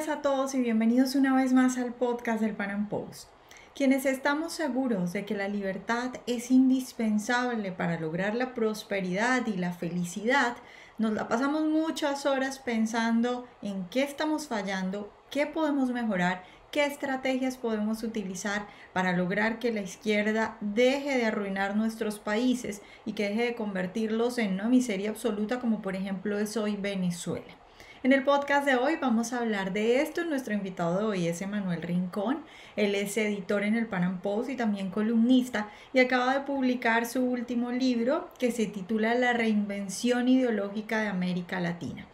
días a todos y bienvenidos una vez más al podcast del Pan Am Post. Quienes estamos seguros de que la libertad es indispensable para lograr la prosperidad y la felicidad, nos la pasamos muchas horas pensando en qué estamos fallando, qué podemos mejorar, qué estrategias podemos utilizar para lograr que la izquierda deje de arruinar nuestros países y que deje de convertirlos en una miseria absoluta como por ejemplo es hoy Venezuela. En el podcast de hoy vamos a hablar de esto. Nuestro invitado de hoy es Emanuel Rincón. Él es editor en el Pan Am Post y también columnista y acaba de publicar su último libro que se titula La reinvención ideológica de América Latina.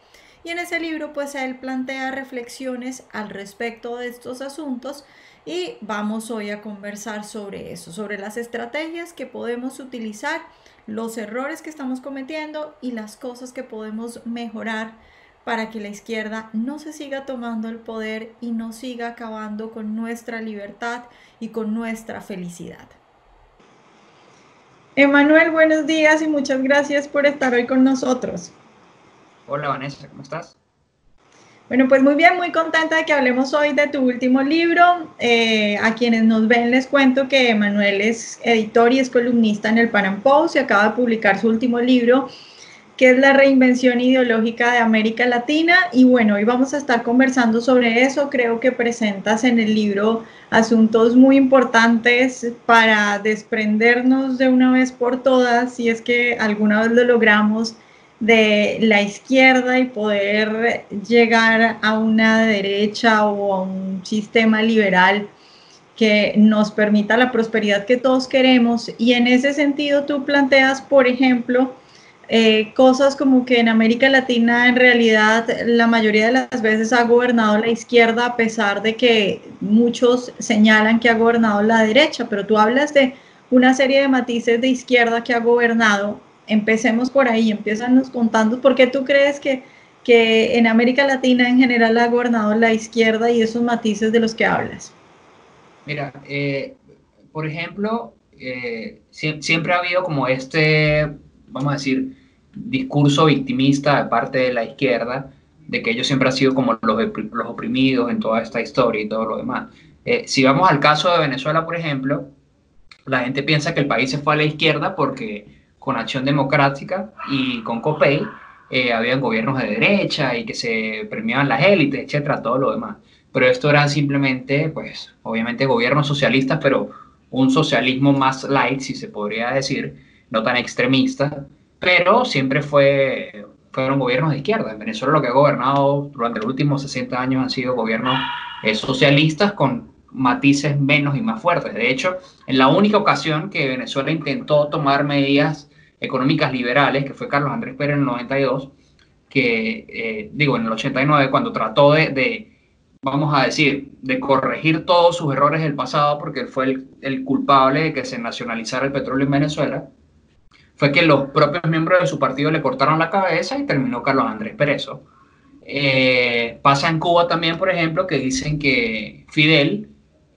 Y en ese libro pues él plantea reflexiones al respecto de estos asuntos y vamos hoy a conversar sobre eso, sobre las estrategias que podemos utilizar, los errores que estamos cometiendo y las cosas que podemos mejorar para que la izquierda no se siga tomando el poder y no siga acabando con nuestra libertad y con nuestra felicidad. Emanuel, buenos días y muchas gracias por estar hoy con nosotros. Hola Vanessa, ¿cómo estás? Bueno, pues muy bien, muy contenta de que hablemos hoy de tu último libro. Eh, a quienes nos ven les cuento que Emanuel es editor y es columnista en el Pan Post y acaba de publicar su último libro que es la reinvención ideológica de América Latina. Y bueno, hoy vamos a estar conversando sobre eso. Creo que presentas en el libro asuntos muy importantes para desprendernos de una vez por todas, si es que alguna vez lo logramos, de la izquierda y poder llegar a una derecha o a un sistema liberal que nos permita la prosperidad que todos queremos. Y en ese sentido tú planteas, por ejemplo, eh, cosas como que en América Latina en realidad la mayoría de las veces ha gobernado la izquierda a pesar de que muchos señalan que ha gobernado la derecha, pero tú hablas de una serie de matices de izquierda que ha gobernado. Empecemos por ahí, nos contando por qué tú crees que, que en América Latina en general ha gobernado la izquierda y esos matices de los que hablas. Mira, eh, por ejemplo, eh, siempre ha habido como este vamos a decir, discurso victimista de parte de la izquierda, de que ellos siempre han sido como los, los oprimidos en toda esta historia y todo lo demás. Eh, si vamos al caso de Venezuela, por ejemplo, la gente piensa que el país se fue a la izquierda porque con Acción Democrática y con COPEI eh, habían gobiernos de derecha y que se premiaban las élites, etcétera, todo lo demás. Pero esto era simplemente, pues, obviamente gobiernos socialistas, pero un socialismo más light, si se podría decir, no tan extremista, pero siempre fue, fueron gobiernos de izquierda. En Venezuela lo que ha gobernado durante los últimos 60 años han sido gobiernos eh, socialistas con matices menos y más fuertes. De hecho, en la única ocasión que Venezuela intentó tomar medidas económicas liberales, que fue Carlos Andrés Pérez en el 92, que eh, digo, en el 89, cuando trató de, de, vamos a decir, de corregir todos sus errores del pasado, porque él fue el, el culpable de que se nacionalizara el petróleo en Venezuela, fue que los propios miembros de su partido le cortaron la cabeza y terminó Carlos Andrés preso. Eh, pasa en Cuba también, por ejemplo, que dicen que Fidel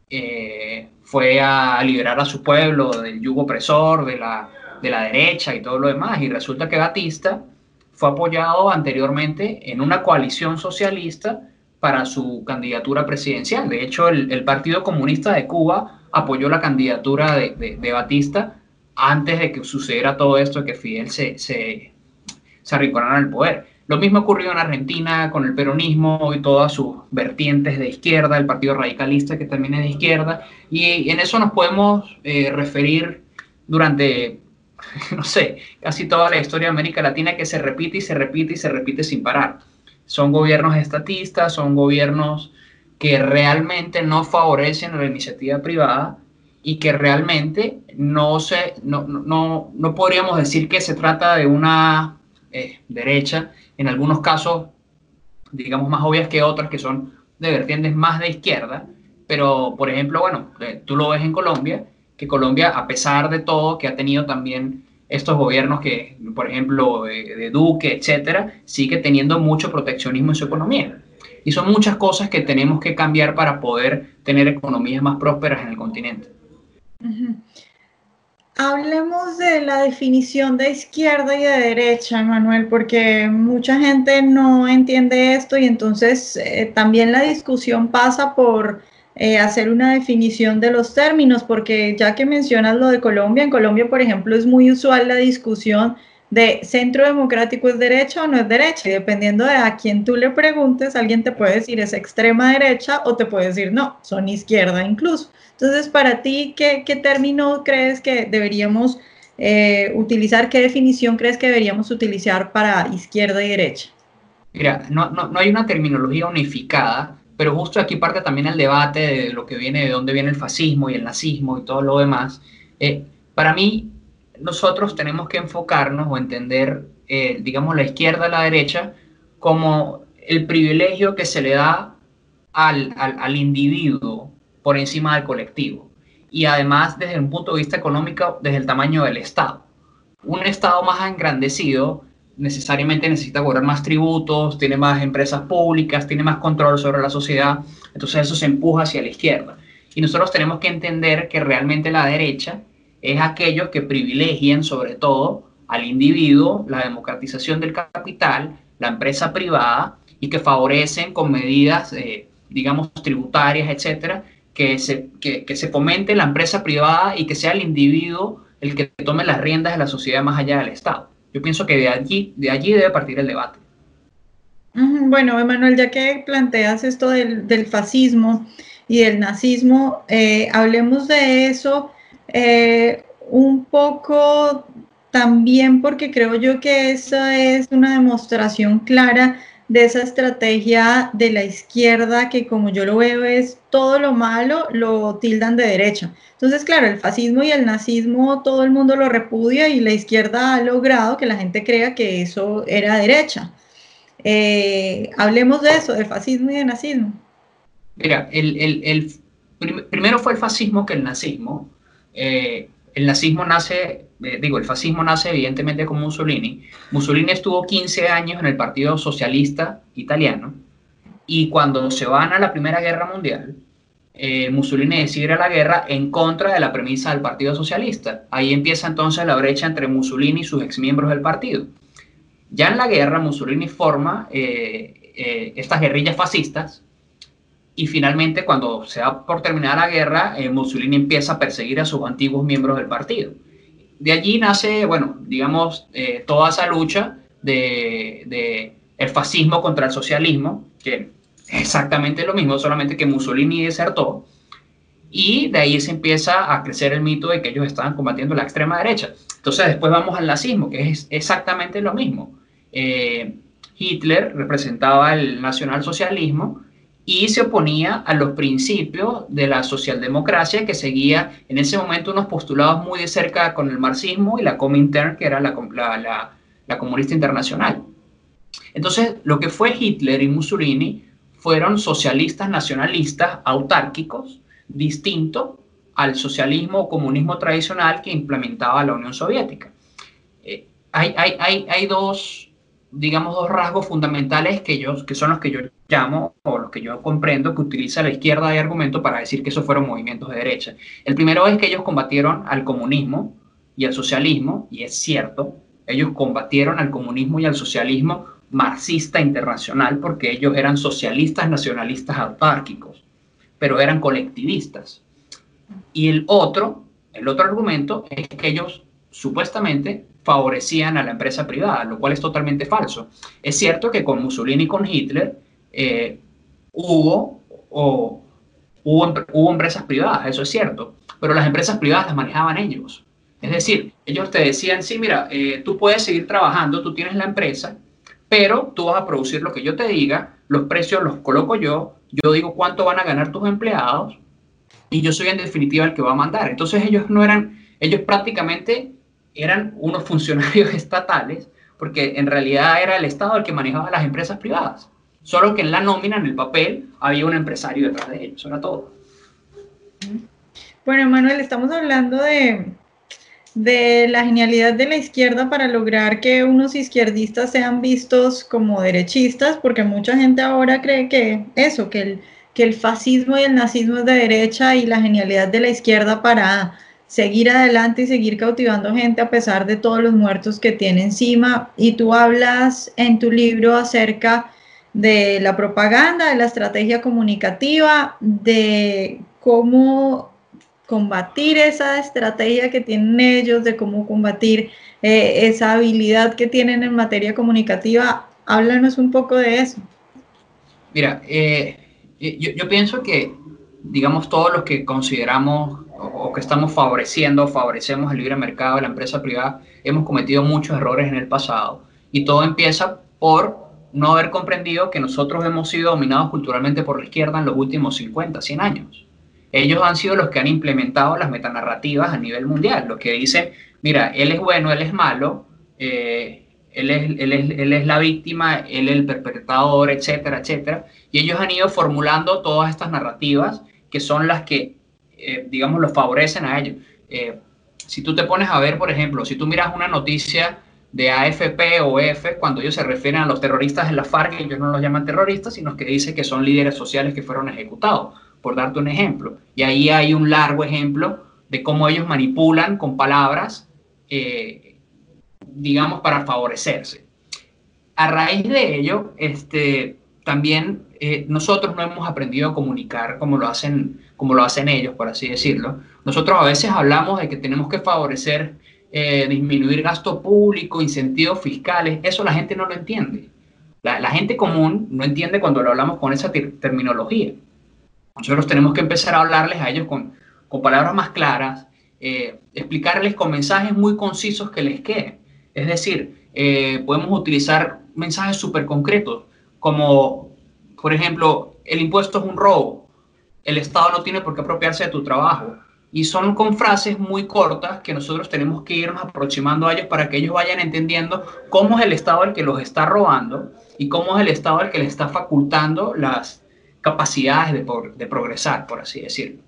eh, fue a liberar a su pueblo del yugo opresor, de la, de la derecha y todo lo demás, y resulta que Batista fue apoyado anteriormente en una coalición socialista para su candidatura presidencial. De hecho, el, Partido Comunista de Cuba apoyó la candidatura de, de Batista antes de que sucediera todo esto, que Fidel se, se, se arrinconara el poder. Lo mismo ocurrió en Argentina con el peronismo y todas sus vertientes de izquierda, el Partido Radicalista que también es de izquierda, y en eso nos podemos eh, referir durante, no sé, casi toda la historia de América Latina que se repite y se repite y se repite sin parar. Son gobiernos estatistas, son gobiernos que realmente no favorecen a la iniciativa privada y que realmente no, se, no, no, no podríamos decir que se trata de una eh, derecha, en algunos casos, digamos, más obvias que otras, que son de vertientes más de izquierda, pero, por ejemplo, bueno, eh, tú lo ves en Colombia, que Colombia, a pesar de todo, que ha tenido también estos gobiernos que, por ejemplo, de, de Duque, etcétera, sigue teniendo mucho proteccionismo en su economía. Y son muchas cosas que tenemos que cambiar para poder tener economías más prósperas en el continente. Hablemos de la definición de izquierda y de derecha, Manuel, porque mucha gente no entiende esto y entonces eh, también la discusión pasa por eh, hacer una definición de los términos, porque ya que mencionas lo de Colombia, en Colombia, por ejemplo, es muy usual la discusión de centro democrático es derecha o no es derecha, y dependiendo de a quién tú le preguntes, alguien te puede decir es extrema derecha o te puede decir no, son izquierda incluso. Entonces, para ti, ¿qué, término crees que deberíamos eh, utilizar? ¿Qué definición crees que deberíamos utilizar para izquierda y derecha? Mira, no, no, hay una terminología unificada, pero justo aquí parte también el debate de lo que viene, de dónde viene el fascismo y el nazismo y todo lo demás. Eh, para mí, nosotros tenemos que enfocarnos o entender, eh, digamos, la izquierda y la derecha como el privilegio que se le da al, al, individuo por encima del colectivo. Y además, desde un punto de vista económico, desde el tamaño del Estado. Un Estado más engrandecido necesariamente necesita cobrar más tributos, tiene más empresas públicas, tiene más control sobre la sociedad, entonces eso se empuja hacia la izquierda. Y nosotros tenemos que entender que realmente la derecha es aquellos que privilegian sobre todo al individuo, la democratización del capital, la empresa privada y que favorecen con medidas, eh, digamos, tributarias, etcétera, que se, que, se fomente la empresa privada y que sea el individuo el que tome las riendas de la sociedad más allá del Estado. Yo pienso que de allí, de allí debe partir el debate. Bueno, Emanuel, ya que planteas esto del, del fascismo y del nazismo, eh, hablemos de eso eh, un poco también porque creo yo que esa es una demostración clara de esa estrategia de la izquierda que como yo lo veo es todo lo malo lo tildan de derecha. Entonces, claro, el fascismo y el nazismo todo el mundo lo repudia y la izquierda ha logrado que la gente crea que eso era derecha. Eh, hablemos de eso, del fascismo y del nazismo. Mira, el, primero fue el fascismo que el nazismo. Eh, el nazismo nace, eh, digo, el fascismo nace evidentemente con Mussolini. Mussolini estuvo 15 años en el Partido Socialista Italiano y cuando se van a la Primera Guerra Mundial, eh, Mussolini decide ir a la guerra en contra de la premisa del Partido Socialista. Ahí empieza entonces la brecha entre Mussolini y sus exmiembros del partido. Ya en la guerra, Mussolini forma estas guerrillas fascistas y finalmente, cuando se da por terminada la guerra, eh, Mussolini empieza a perseguir a sus antiguos miembros del partido. De allí nace, bueno, digamos, eh, toda esa lucha de, de, el fascismo contra el socialismo, que es exactamente lo mismo, solamente que Mussolini desertó. Y de ahí se empieza a crecer el mito de que ellos estaban combatiendo la extrema derecha. Entonces después vamos al nazismo, que es exactamente lo mismo. Eh, Hitler representaba el nacionalsocialismo, y se oponía a los principios de la socialdemocracia que seguía en ese momento unos postulados muy de cerca con el marxismo y la Comintern, que era la, la, comunista internacional. Entonces, lo que fue Hitler y Mussolini fueron socialistas nacionalistas autárquicos, distinto al socialismo o comunismo tradicional que implementaba la Unión Soviética. Eh, hay, hay, hay, hay dos digamos, dos rasgos fundamentales que, yo, que son los que yo llamo o los que yo comprendo que utiliza la izquierda de argumento para decir que esos fueron movimientos de derecha. El primero es que ellos combatieron al comunismo y al socialismo, y es cierto, ellos combatieron al comunismo y al socialismo marxista internacional porque ellos eran socialistas nacionalistas autárquicos, pero eran colectivistas. Y el otro, el otro argumento es que ellos supuestamente favorecían a la empresa privada, lo cual es totalmente falso. Es cierto que con Mussolini y con Hitler eh, hubo, o, hubo, empresas privadas, eso es cierto, pero las empresas privadas las manejaban ellos. Es decir, ellos te decían, sí, mira, eh, tú puedes seguir trabajando, tú tienes la empresa, pero tú vas a producir lo que yo te diga, los precios los coloco yo, yo digo cuánto van a ganar tus empleados y yo soy en definitiva el que va a mandar. Entonces ellos no eran, ellos prácticamente eran unos funcionarios estatales, porque en realidad era el Estado el que manejaba las empresas privadas. Solo que en la nómina, en el papel, había un empresario detrás de ellos, era todo. Bueno, Manuel, estamos hablando de, de la genialidad de la izquierda para lograr que unos izquierdistas sean vistos como derechistas, porque mucha gente ahora cree que eso, que el, que el fascismo y el nazismo es de derecha y la genialidad de la izquierda para seguir adelante y seguir cautivando gente a pesar de todos los muertos que tiene encima. Y tú hablas en tu libro acerca de la propaganda, de la estrategia comunicativa, de cómo combatir esa estrategia que tienen ellos, de cómo combatir eh, esa habilidad que tienen en materia comunicativa. Háblanos un poco de eso. Mira, eh, yo, yo, pienso que, digamos, todos los que consideramos o, que estamos favoreciendo, favorecemos el libre mercado la empresa privada, hemos cometido muchos errores en el pasado. Y todo empieza por no haber comprendido que nosotros hemos sido dominados culturalmente por la izquierda en los últimos 50, 100 años. Ellos han sido los que han implementado las metanarrativas a nivel mundial, los que dicen, mira, él es bueno, él es malo, eh, él, es, él, es, él, es, la víctima, él es el perpetrador, etcétera, etcétera. Y ellos han ido formulando todas estas narrativas que son las que eh, digamos, los favorecen a ellos. Eh, si tú te pones a ver, por ejemplo, si tú miras una noticia de AFP o EF, cuando ellos se refieren a los terroristas en la FARC, ellos no los llaman terroristas, sino que dicen que son líderes sociales que fueron ejecutados, por darte un ejemplo. Y ahí hay un largo ejemplo de cómo ellos manipulan con palabras, eh, digamos, para favorecerse. A raíz de ello, este, también nosotros no hemos aprendido a comunicar como lo hacen como lo hacen ellos, por así decirlo. Nosotros a veces hablamos de que tenemos que favorecer, eh, disminuir gasto público, incentivos fiscales, eso la gente no lo entiende. La, gente común no entiende cuando lo hablamos con esa terminología. Nosotros tenemos que empezar a hablarles a ellos con, palabras más claras, eh, explicarles con mensajes muy concisos que les queden. Es decir, eh, podemos utilizar mensajes súper concretos, como, por ejemplo, el impuesto es un robo el Estado no tiene por qué apropiarse de tu trabajo. Y son con frases muy cortas que nosotros tenemos que irnos aproximando a ellos para que ellos vayan entendiendo cómo es el Estado el que los está robando y cómo es el Estado el que les está facultando las capacidades de, progresar, por así decirlo.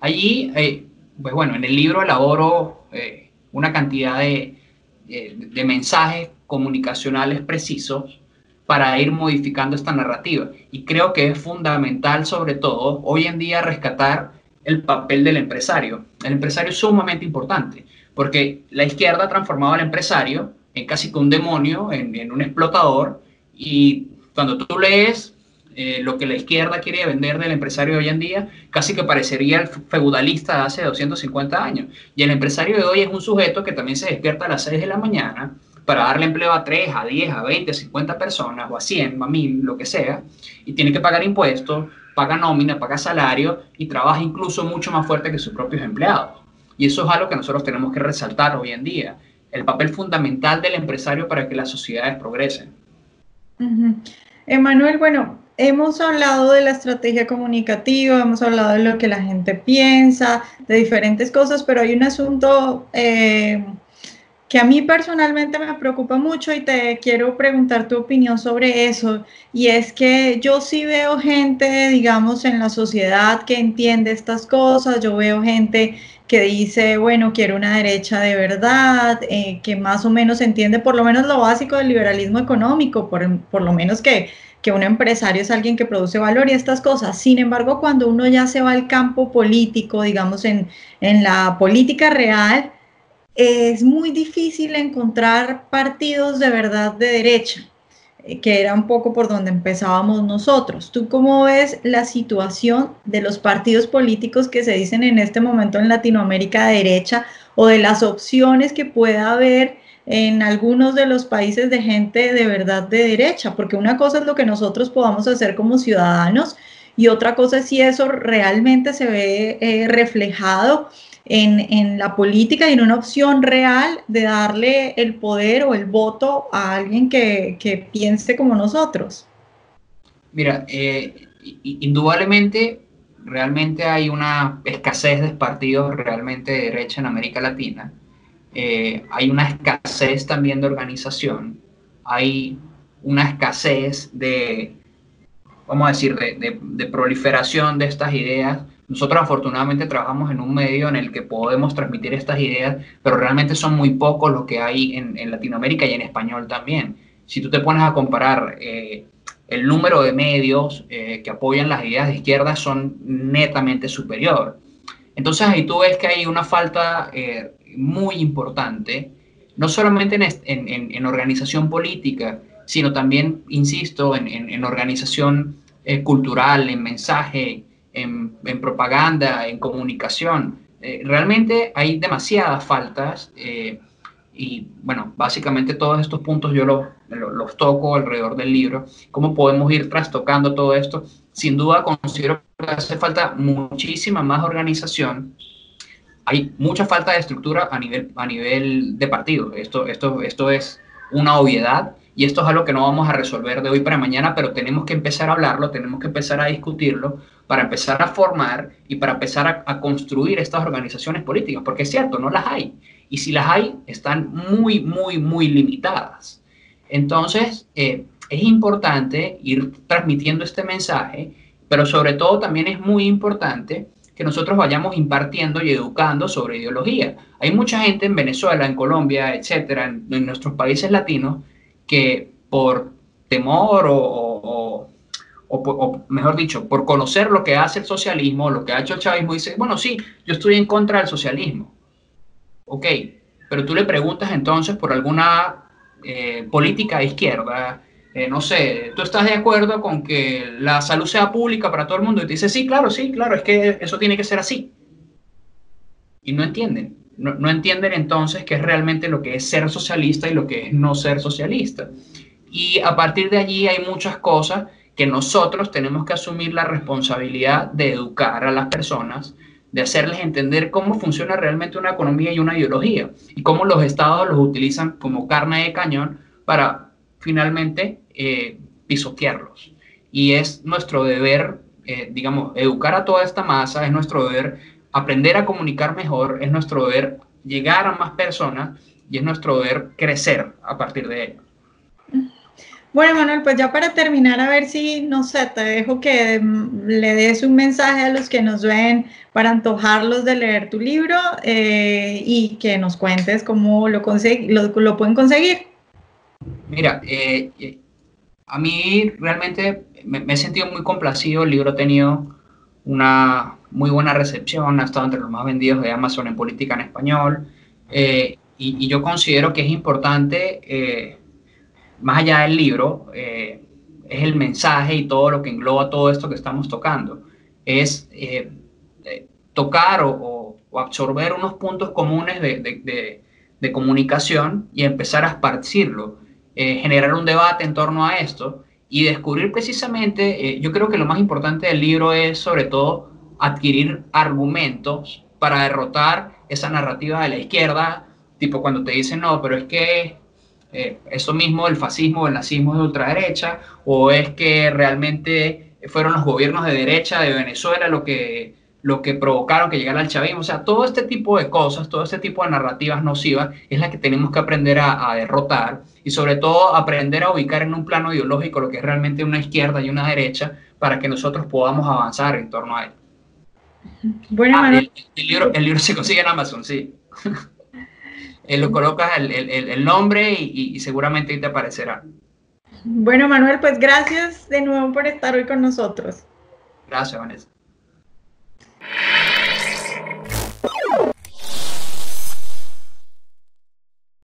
Allí, eh, pues bueno, en el libro elaboro eh, una cantidad de, de mensajes comunicacionales precisos para ir modificando esta narrativa. Y creo que es fundamental, sobre todo, hoy en día rescatar el papel del empresario. El empresario es sumamente importante, porque la izquierda ha transformado al empresario en casi que un demonio, en, un explotador, y cuando tú lees eh, lo que la izquierda quiere vender del empresario de hoy en día, casi que parecería el feudalista de hace 250 años. Y el empresario de hoy es un sujeto que también se despierta a las 6 de la mañana, para darle empleo a 3, a 10, a 20, a 50 personas o a 100, a 1000, lo que sea, y tiene que pagar impuestos, paga nómina, paga salario y trabaja incluso mucho más fuerte que sus propios empleados. Y eso es algo que nosotros tenemos que resaltar hoy en día, el papel fundamental del empresario para que las sociedades progresen. Emanuel, bueno, hemos hablado de la estrategia comunicativa, hemos hablado de lo que la gente piensa, de diferentes cosas, pero hay un asunto eh, que a mí personalmente me preocupa mucho y te quiero preguntar tu opinión sobre eso. Y es que yo sí veo gente, digamos, en la sociedad que entiende estas cosas, yo veo gente que dice, bueno, quiero una derecha de verdad, eh, que más o menos entiende por lo menos lo básico del liberalismo económico, por, por lo menos que, que un empresario es alguien que produce valor y estas cosas. Sin embargo, cuando uno ya se va al campo político, digamos, en, en la política real, es muy difícil encontrar partidos de verdad de derecha, eh, que era un poco por donde empezábamos nosotros. ¿Tú cómo ves la situación de los partidos políticos que se dicen en este momento en Latinoamérica de derecha o de las opciones que pueda haber en algunos de los países de gente de verdad de derecha? Porque una cosa es lo que nosotros podamos hacer como ciudadanos y otra cosa es si eso realmente se ve eh, reflejado en, la política y en una opción real de darle el poder o el voto a alguien que, piense como nosotros. Mira, eh, indudablemente, realmente hay una escasez de partidos realmente de derecha en América Latina. Eh, hay una escasez también de organización. Hay una escasez de, vamos a decir, de proliferación de estas ideas nosotros afortunadamente trabajamos en un medio en el que podemos transmitir estas ideas, pero realmente son muy pocos los que hay en, Latinoamérica y en español también. Si tú te pones a comparar eh, el número de medios eh, que apoyan las ideas de izquierda son netamente superior. Entonces ahí tú ves que hay una falta eh, muy importante, no solamente en, organización política, sino también, insisto, en, organización eh, cultural, en mensaje, en, propaganda, en comunicación. Eh, realmente hay demasiadas faltas y bueno, básicamente todos estos puntos yo los, los, toco alrededor del libro. ¿Cómo podemos ir trastocando todo esto? Sin duda considero que hace falta muchísima más organización. Hay mucha falta de estructura a nivel, a nivel de partido. Esto, esto, esto es una obviedad y esto es algo que no vamos a resolver de hoy para mañana, pero tenemos que empezar a hablarlo, tenemos que empezar a discutirlo para empezar a formar y para empezar a, construir estas organizaciones políticas, porque es cierto, no las hay y si las hay, están muy, muy, muy limitadas. Entonces, eh, es importante ir transmitiendo este mensaje, pero sobre todo también es muy importante que nosotros vayamos impartiendo y educando sobre ideología. Hay mucha gente en Venezuela, en Colombia, etcétera, en, nuestros países latinos, que por temor o, o, mejor dicho, por conocer lo que hace el socialismo, lo que ha hecho el chavismo, dice, bueno, sí, yo estoy en contra del socialismo. Ok, pero tú le preguntas entonces por alguna eh, política de izquierda, eh, no sé, ¿tú estás de acuerdo con que la salud sea pública para todo el mundo? Y te dice, sí, claro, sí, claro, es que eso tiene que ser así. Y no entienden, no, entienden entonces qué es realmente lo que es ser socialista y lo que es no ser socialista. Y a partir de allí hay muchas cosas que nosotros tenemos que asumir la responsabilidad de educar a las personas de hacerles entender cómo funciona realmente una economía y una ideología y cómo los estados los utilizan como carne de cañón para finalmente eh, pisotearlos. Y es nuestro deber, eh, digamos, educar a toda esta masa, es nuestro deber aprender a comunicar mejor, es nuestro deber llegar a más personas y es nuestro deber crecer a partir de ello. Bueno, Manuel, pues ya para terminar, a ver si, no sé, te dejo que mm, le des un mensaje a los que nos ven para antojarlos de leer tu libro eh, y que nos cuentes cómo lo, lo, pueden conseguir. Mira, eh, eh, a mí realmente me, he sentido muy complacido. El libro ha tenido una muy buena recepción, ha estado entre los más vendidos de Amazon en política en español. y, y, yo considero que es importante más allá del libro, eh, es el mensaje y todo lo que engloba todo esto que estamos tocando. Es eh, eh, tocar o, absorber unos puntos comunes de, comunicación y empezar a esparcirlo, generar un debate en torno a esto y descubrir precisamente, yo creo que lo más importante del libro es sobre todo adquirir argumentos para derrotar esa narrativa de la izquierda, tipo cuando te dicen, no, pero es que eh, eso mismo, el fascismo el nazismo de ultraderecha, o es que realmente fueron los gobiernos de derecha de Venezuela lo que, lo que provocaron que llegara el chavismo. O sea, todo este tipo de cosas, todo este tipo de narrativas nocivas es la que tenemos que aprender a, derrotar y sobre todo aprender a ubicar en un plano ideológico lo que es realmente una izquierda y una derecha para que nosotros podamos avanzar en torno a él. Bueno, ah, el, libro, el libro se consigue en Amazon, sí. Eh, lo colocas el, nombre y, y, seguramente te aparecerá. Bueno, Manuel, pues gracias de nuevo por estar hoy con nosotros. Gracias, Vanessa.